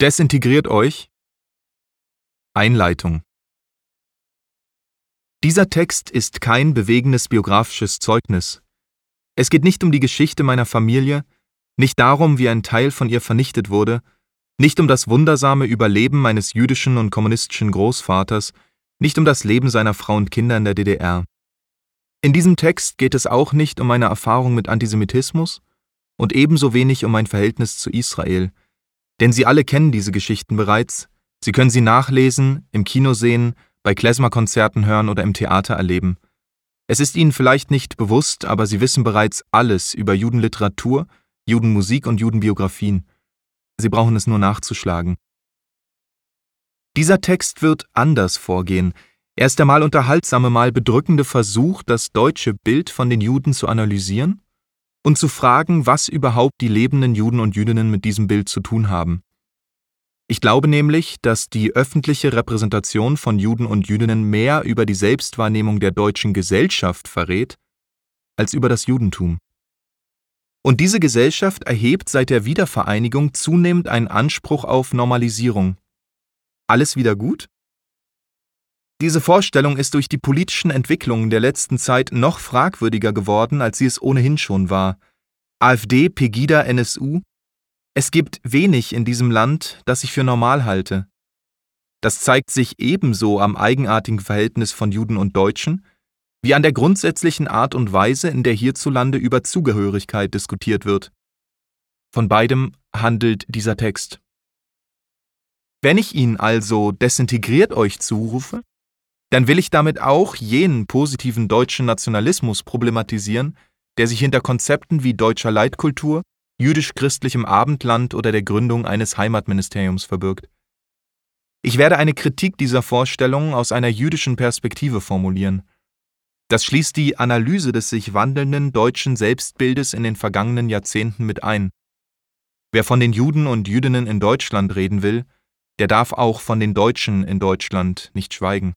Desintegriert euch. Einleitung Dieser Text ist kein bewegendes biografisches Zeugnis. Es geht nicht um die Geschichte meiner Familie, nicht darum, wie ein Teil von ihr vernichtet wurde, nicht um das wundersame Überleben meines jüdischen und kommunistischen Großvaters, nicht um das Leben seiner Frau und Kinder in der DDR. In diesem Text geht es auch nicht um meine Erfahrung mit Antisemitismus und ebenso wenig um mein Verhältnis zu Israel, denn Sie alle kennen diese Geschichten bereits, Sie können sie nachlesen, im Kino sehen, bei Klezmer-Konzerten hören oder im Theater erleben. Es ist Ihnen vielleicht nicht bewusst, aber Sie wissen bereits alles über Judenliteratur, Judenmusik und Judenbiografien. Sie brauchen es nur nachzuschlagen. Dieser Text wird anders vorgehen. Er ist der mal unterhaltsame, mal bedrückende Versuch, das deutsche Bild von den Juden zu analysieren und zu fragen, was überhaupt die lebenden Juden und Jüdinnen mit diesem Bild zu tun haben. Ich glaube nämlich, dass die öffentliche Repräsentation von Juden und Jüdinnen mehr über die Selbstwahrnehmung der deutschen Gesellschaft verrät, als über das Judentum. Und diese Gesellschaft erhebt seit der Wiedervereinigung zunehmend einen Anspruch auf Normalisierung. Alles wieder gut? Diese Vorstellung ist durch die politischen Entwicklungen der letzten Zeit noch fragwürdiger geworden, als sie es ohnehin schon war. AfD, Pegida, NSU. Es gibt wenig in diesem Land, das ich für normal halte. Das zeigt sich ebenso am eigenartigen Verhältnis von Juden und Deutschen, wie an der grundsätzlichen Art und Weise, in der hierzulande über Zugehörigkeit diskutiert wird. Von beidem handelt dieser Text. Wenn ich ihn also desintegriert euch zurufe, dann will ich damit auch jenen positiven deutschen Nationalismus problematisieren, der sich hinter Konzepten wie deutscher Leitkultur, jüdisch-christlichem Abendland oder der Gründung eines Heimatministeriums verbirgt. Ich werde eine Kritik dieser Vorstellungen aus einer jüdischen Perspektive formulieren. Das schließt die Analyse des sich wandelnden deutschen Selbstbildes in den vergangenen Jahrzehnten mit ein. Wer von den Juden und Jüdinnen in Deutschland reden will, der darf auch von den Deutschen in Deutschland nicht schweigen.